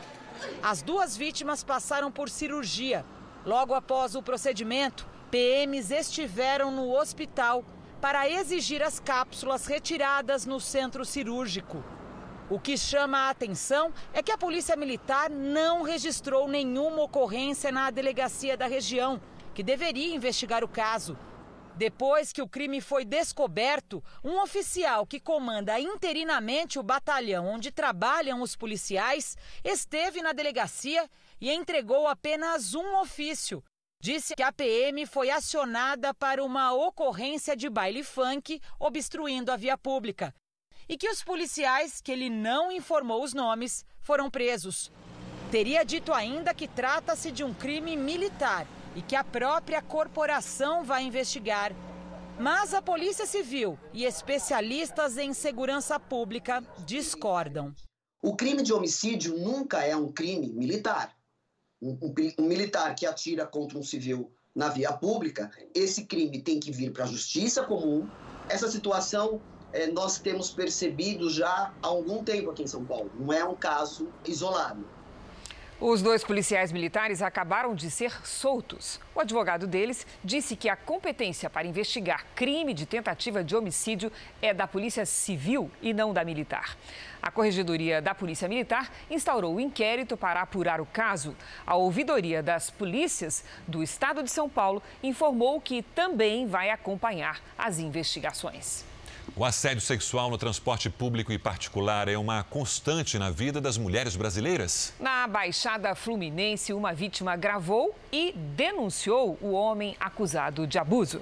As duas vítimas passaram por cirurgia. Logo após o procedimento, PMs estiveram no hospital para exigir as cápsulas retiradas no centro cirúrgico. O que chama a atenção é que a Polícia Militar não registrou nenhuma ocorrência na delegacia da região, que deveria investigar o caso. Depois que o crime foi descoberto, um oficial que comanda interinamente o batalhão onde trabalham os policiais esteve na delegacia e entregou apenas um ofício, disse que a PM foi acionada para uma ocorrência de baile funk obstruindo a via pública e que os policiais, que ele não informou os nomes, foram presos. Teria dito ainda que trata-se de um crime militar e que a própria corporação vai investigar. Mas a Polícia Civil e especialistas em segurança pública discordam. O crime de homicídio nunca é um crime militar um, um, militar que atira contra um civil na via pública, esse crime tem que vir para a justiça comum. Essa situação é, nós temos percebido já há algum tempo aqui em São Paulo, não é um caso isolado. Os dois policiais militares acabaram de ser soltos. O advogado deles disse que a competência para investigar crime de tentativa de homicídio é da Polícia Civil e não da Militar. A Corregedoria da Polícia Militar instaurou o um inquérito para apurar o caso. A Ouvidoria das Polícias do Estado de São Paulo informou que também vai acompanhar as investigações. O assédio sexual no transporte público e particular é uma constante na vida das mulheres brasileiras? Na Baixada Fluminense, uma vítima gravou e denunciou o homem acusado de abuso.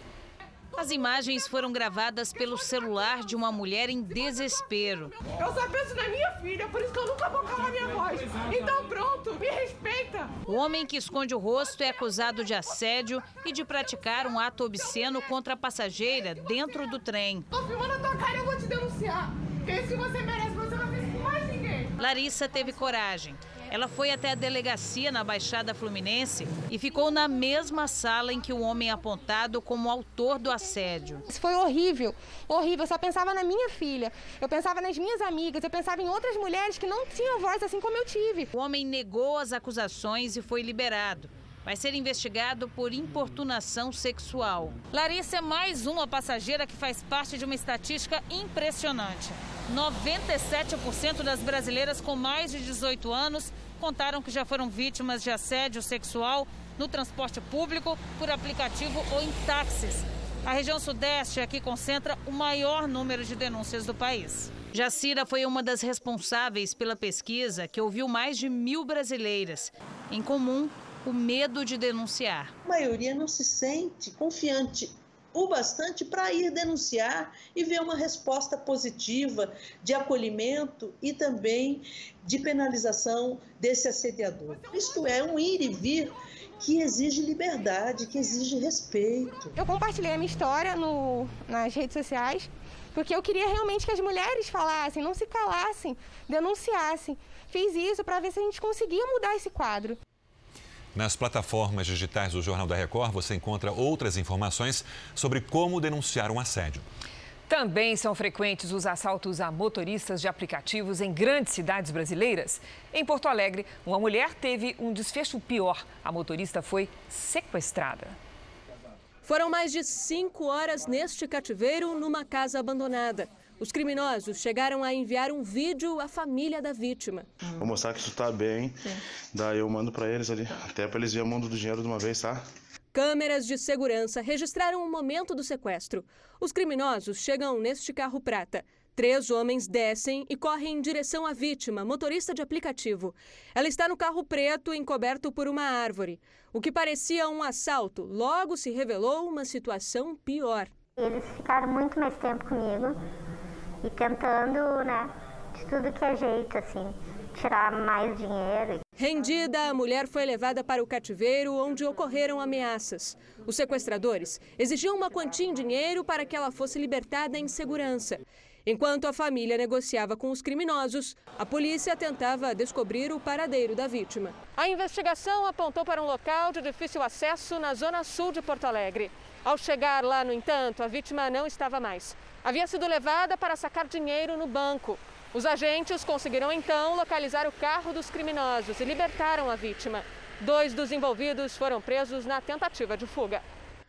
As imagens foram gravadas pelo celular de uma mulher em desespero. Eu só penso na minha filha, por isso que eu nunca vou calar minha voz. Então pronto, me respeita. O homem que esconde o rosto é acusado de assédio e de praticar um ato obsceno contra a passageira dentro do trem. Tô filmando a tua cara, eu vou te denunciar. Porque se você merece, você não fez com mais ninguém. Larissa teve coragem. Ela foi até a delegacia na Baixada Fluminense e ficou na mesma sala em que o homem apontado como autor do assédio. Isso foi horrível, horrível. Eu só pensava na minha filha, eu pensava nas minhas amigas, eu pensava em outras mulheres que não tinham voz assim como eu tive. O homem negou as acusações e foi liberado. Vai ser investigado por importunação sexual. Larissa é mais uma passageira que faz parte de uma estatística impressionante. 97% das brasileiras com mais de 18 anos contaram que já foram vítimas de assédio sexual no transporte público, por aplicativo ou em táxis. A região Sudeste é que concentra o maior número de denúncias do país. Jacira foi uma das responsáveis pela pesquisa que ouviu mais de mil brasileiras. Em comum, o medo de denunciar. A maioria não se sente confiante o bastante para ir denunciar e ver uma resposta positiva de acolhimento e também de penalização desse assediador. Isto é um ir e vir que exige liberdade, que exige respeito. Eu compartilhei a minha história no, nas redes sociais porque eu queria realmente que as mulheres falassem, não se calassem, denunciassem. Fiz isso para ver se a gente conseguia mudar esse quadro. Nas plataformas digitais do Jornal da Record, você encontra outras informações sobre como denunciar um assédio. Também são frequentes os assaltos a motoristas de aplicativos em grandes cidades brasileiras. Em Porto Alegre, uma mulher teve um desfecho pior. A motorista foi sequestrada. Foram mais de cinco horas neste cativeiro, numa casa abandonada. Os criminosos chegaram a enviar um vídeo à família da vítima. Vou mostrar que isso tá bem. Sim. Daí eu mando para eles ali, até para eles verem o mundo do dinheiro de uma vez, tá? Câmeras de segurança registraram o momento do sequestro. Os criminosos chegam neste carro prata. Três homens descem e correm em direção à vítima, motorista de aplicativo. Ela está no carro preto, encoberto por uma árvore. O que parecia um assalto logo se revelou uma situação pior. Eles ficaram muito mais tempo comigo e tentando, né, de tudo que é jeito, assim, tirar mais dinheiro. Rendida, a mulher foi levada para o cativeiro, onde ocorreram ameaças. Os sequestradores exigiam uma quantia em dinheiro para que ela fosse libertada em segurança. Enquanto a família negociava com os criminosos, a polícia tentava descobrir o paradeiro da vítima. A investigação apontou para um local de difícil acesso na zona sul de Porto Alegre. Ao chegar lá, no entanto, a vítima não estava mais. Havia sido levada para sacar dinheiro no banco. Os agentes conseguiram então localizar o carro dos criminosos e libertaram a vítima. Dois dos envolvidos foram presos na tentativa de fuga.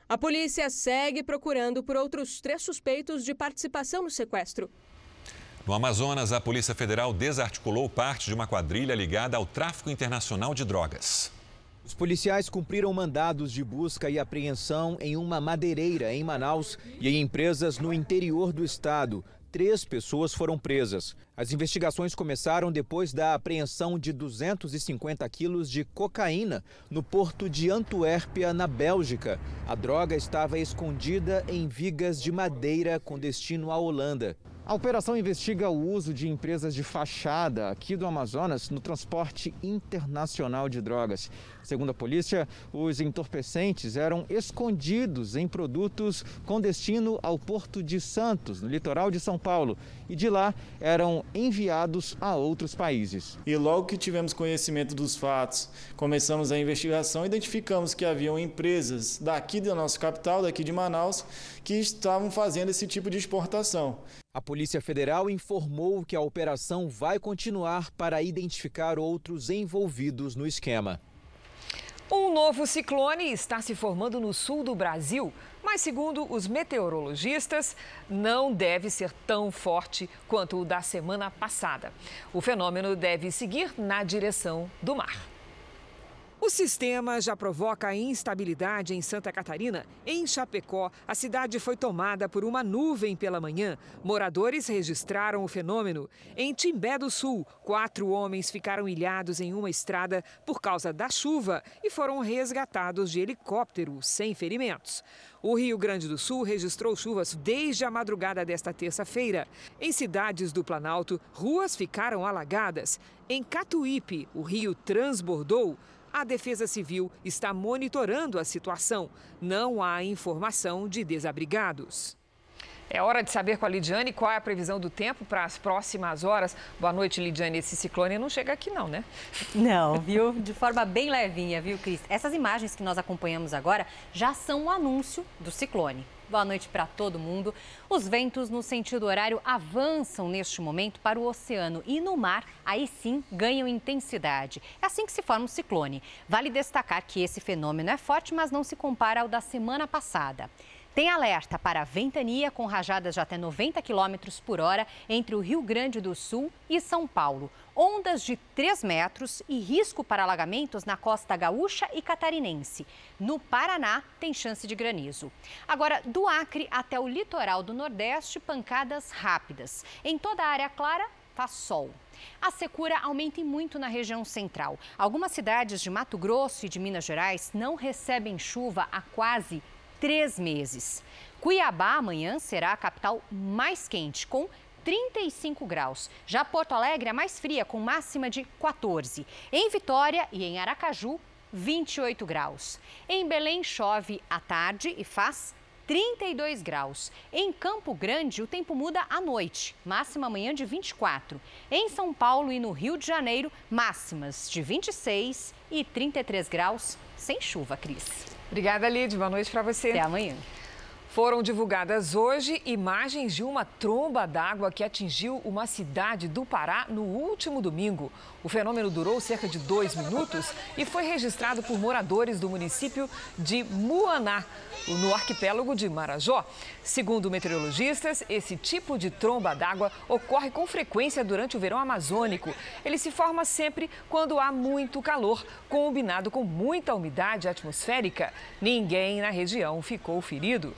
A polícia segue procurando por outros três suspeitos de participação no sequestro. No Amazonas, a Polícia Federal desarticulou parte de uma quadrilha ligada ao tráfico internacional de drogas. Os policiais cumpriram mandados de busca e apreensão em uma madeireira em Manaus e em empresas no interior do estado. Três pessoas foram presas. As investigações começaram depois da apreensão de 250 quilos de cocaína no porto de Antuérpia, na Bélgica. A droga estava escondida em vigas de madeira com destino à Holanda. A operação investiga o uso de empresas de fachada aqui do Amazonas no transporte internacional de drogas. Segundo a polícia, os entorpecentes eram escondidos em produtos com destino ao Porto de Santos, no litoral de São Paulo, e de lá eram enviados a outros países. E logo que tivemos conhecimento dos fatos, começamos a investigação e identificamos que haviam empresas daqui da nossa capital, daqui de Manaus, que estavam fazendo esse tipo de exportação. A Polícia Federal informou que a operação vai continuar para identificar outros envolvidos no esquema. Um novo ciclone está se formando no sul do Brasil, mas, segundo os meteorologistas, não deve ser tão forte quanto o da semana passada. O fenômeno deve seguir na direção do mar. O sistema já provoca instabilidade em Santa Catarina. Em Chapecó, a cidade foi tomada por uma nuvem pela manhã. Moradores registraram o fenômeno. Em Timbé do Sul, quatro homens ficaram ilhados em uma estrada por causa da chuva e foram resgatados de helicóptero sem ferimentos. O Rio Grande do Sul registrou chuvas desde a madrugada desta terça-feira. Em cidades do Planalto, ruas ficaram alagadas. Em Catuípe, o rio transbordou. A Defesa Civil está monitorando a situação. Não há informação de desabrigados. É hora de saber com a Lidiane qual é a previsão do tempo para as próximas horas. Boa noite, Lidiane. Esse ciclone não chega aqui não, né? Não, viu? De forma bem levinha, viu, Cris? Essas imagens que nós acompanhamos agora já são o um anúncio do ciclone. Boa noite para todo mundo. Os ventos no sentido horário avançam neste momento para o oceano e no mar, aí sim, ganham intensidade. É assim que se forma um ciclone. Vale destacar que esse fenômeno é forte, mas não se compara ao da semana passada. Tem alerta para ventania com rajadas de até 90 km por hora entre o Rio Grande do Sul e São Paulo. Ondas de 3 metros e risco para alagamentos na costa gaúcha e catarinense. No Paraná, tem chance de granizo. Agora, do Acre até o litoral do Nordeste, pancadas rápidas. Em toda a área clara, faz sol. A secura aumenta muito na região central. Algumas cidades de Mato Grosso e de Minas Gerais não recebem chuva há quase três meses. Cuiabá amanhã será a capital mais quente, com 35 graus. Já Porto Alegre é mais fria, com máxima de 14. Em Vitória e em Aracaju, 28 graus. Em Belém chove à tarde e faz 32 graus. Em Campo Grande, o tempo muda à noite, máxima amanhã de 24. Em São Paulo e no Rio de Janeiro, máximas de 26 e 33 graus, sem chuva, Cris. Obrigada, Lid. Boa noite para você. Até amanhã. Foram divulgadas hoje imagens de uma tromba d'água que atingiu uma cidade do Pará no último domingo. O fenômeno durou cerca de dois minutos e foi registrado por moradores do município de Muaná, no arquipélago de Marajó. Segundo meteorologistas, esse tipo de tromba d'água ocorre com frequência durante o verão amazônico. Ele se forma sempre quando há muito calor, combinado com muita umidade atmosférica. Ninguém na região ficou ferido.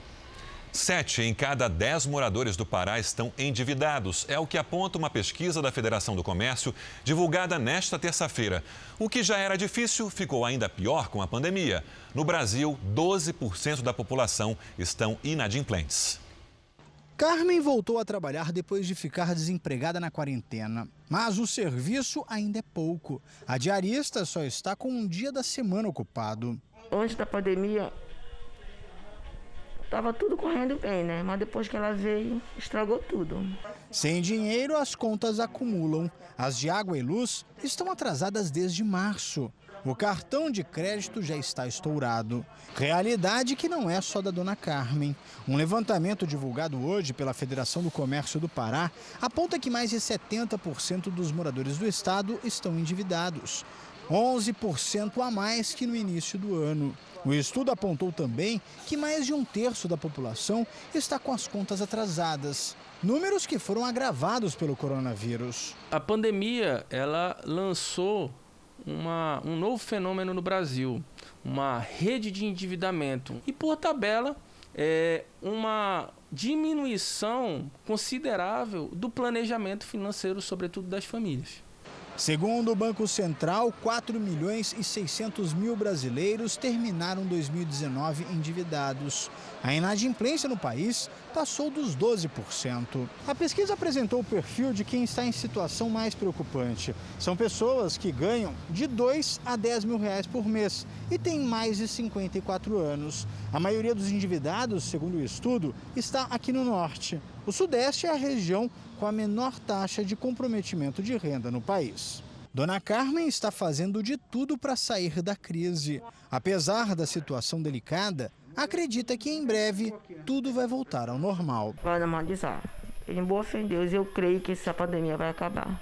Sete em cada dez moradores do Pará estão endividados. É o que aponta uma pesquisa da Federação do Comércio, divulgada nesta terça-feira. O que já era difícil ficou ainda pior com a pandemia. No Brasil, 12% da população estão inadimplentes. Carmen voltou a trabalhar depois de ficar desempregada na quarentena. Mas o serviço ainda é pouco. A diarista só está com um dia da semana ocupado. Antes da pandemia, Tava tudo correndo bem, né? Mas depois que ela veio, estragou tudo. Sem dinheiro, as contas acumulam. As de água e luz estão atrasadas desde março. O cartão de crédito já está estourado. Realidade que não é só da dona Carmen. Um levantamento divulgado hoje pela Federação do Comércio do Pará aponta que mais de 70% dos moradores do estado estão endividados. 11% a mais que no início do ano. O estudo apontou também que mais de um terço da população está com as contas atrasadas. Números que foram agravados pelo coronavírus. A pandemia, ela lançou uma, um novo fenômeno no Brasil, uma rede de endividamento. E por tabela, é uma diminuição considerável do planejamento financeiro, sobretudo das famílias. Segundo o Banco Central, 4 milhões e 600 mil brasileiros terminaram 2019 endividados. A inadimplência no país passou dos 12%. A pesquisa apresentou o perfil de quem está em situação mais preocupante. São pessoas que ganham de 2 a 10 mil reais por mês e têm mais de 54 anos. A maioria dos endividados, segundo o estudo, está aqui no norte. O Sudeste é a região com a menor taxa de comprometimento de renda no país. Dona Carmen está fazendo de tudo para sair da crise. Apesar da situação delicada, acredita que em breve tudo vai voltar ao normal. Vai normalizar. Em boa fé em Deus, eu creio que essa pandemia vai acabar.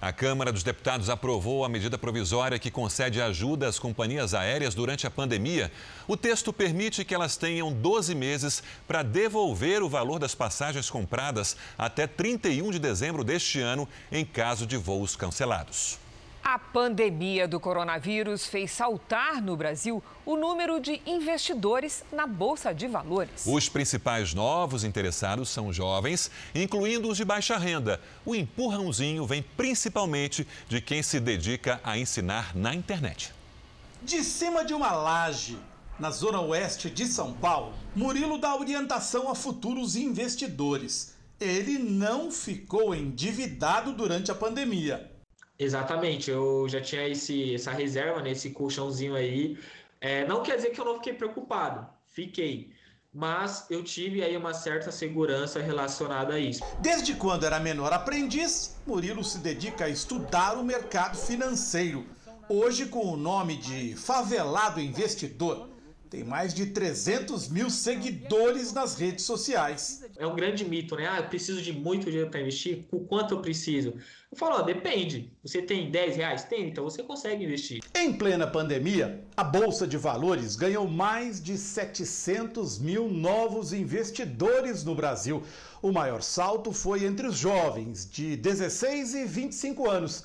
A Câmara dos Deputados aprovou a medida provisória que concede ajuda às companhias aéreas durante a pandemia. O texto permite que elas tenham 12 meses para devolver o valor das passagens compradas até 31 de dezembro deste ano, em caso de voos cancelados. A pandemia do coronavírus fez saltar no Brasil o número de investidores na Bolsa de Valores. Os principais novos interessados são jovens, incluindo os de baixa renda. O empurrãozinho vem principalmente de quem se dedica a ensinar na internet. De cima de uma laje, na zona oeste de São Paulo, Murilo dá orientação a futuros investidores. Ele não ficou endividado durante a pandemia Exatamente, eu já tinha esse, essa reserva, né, esse colchãozinho aí. É, não quer dizer que eu não fiquei preocupado, fiquei. mas eu tive aí uma certa segurança relacionada a isso. Desde quando era menor aprendiz, Murilo se dedica a estudar o mercado financeiro. Hoje, com o nome de Favelado Investidor, tem mais de 300 mil seguidores nas redes sociais. É um grande mito, né? Ah, eu preciso de muito dinheiro para investir. O quanto eu preciso? Eu falo, ó, depende. Você tem 10 reais? Tem, então você consegue investir. Em plena pandemia, a Bolsa de Valores ganhou mais de 700 mil novos investidores no Brasil. O maior salto foi entre os jovens, de 16 e 25 anos.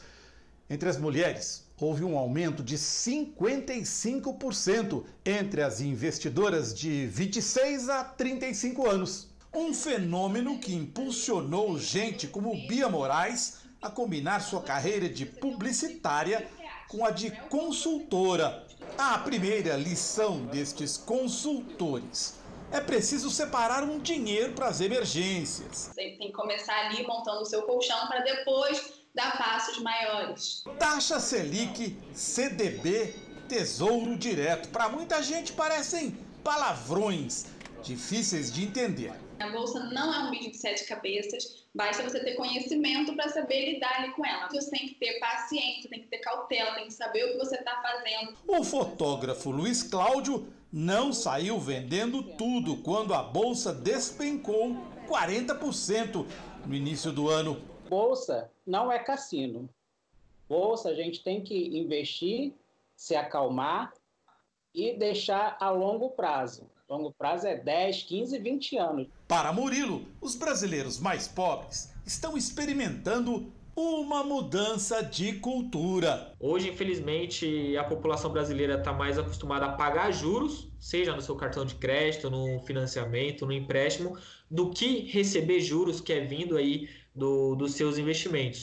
Entre as mulheres, houve um aumento de 55% entre as investidoras de 26 a 35 anos. Um fenômeno que impulsionou gente como Bia Moraes a combinar sua carreira de publicitária com a de consultora. A primeira lição destes consultores é preciso separar um dinheiro para as emergências. Você tem que começar ali montando o seu colchão para depois dar passos maiores. Taxa Selic, CDB, Tesouro Direto. Para muita gente parecem palavrões difíceis de entender. A bolsa não é um bicho de sete cabeças, basta você ter conhecimento para saber lidar ali com ela. Você tem que ter paciência, tem que ter cautela, tem que saber o que você está fazendo. O fotógrafo Luiz Cláudio não saiu vendendo tudo quando a bolsa despencou 40% no início do ano. Bolsa não é cassino. Bolsa a gente tem que investir, se acalmar e deixar a longo prazo. Longo prazo é 10, 15, 20 anos. Para Murilo, os brasileiros mais pobres estão experimentando uma mudança de cultura. Hoje, infelizmente, a população brasileira está mais acostumada a pagar juros, seja no seu cartão de crédito, no financiamento, no empréstimo, do que receber juros que é vindo aí do, dos seus investimentos.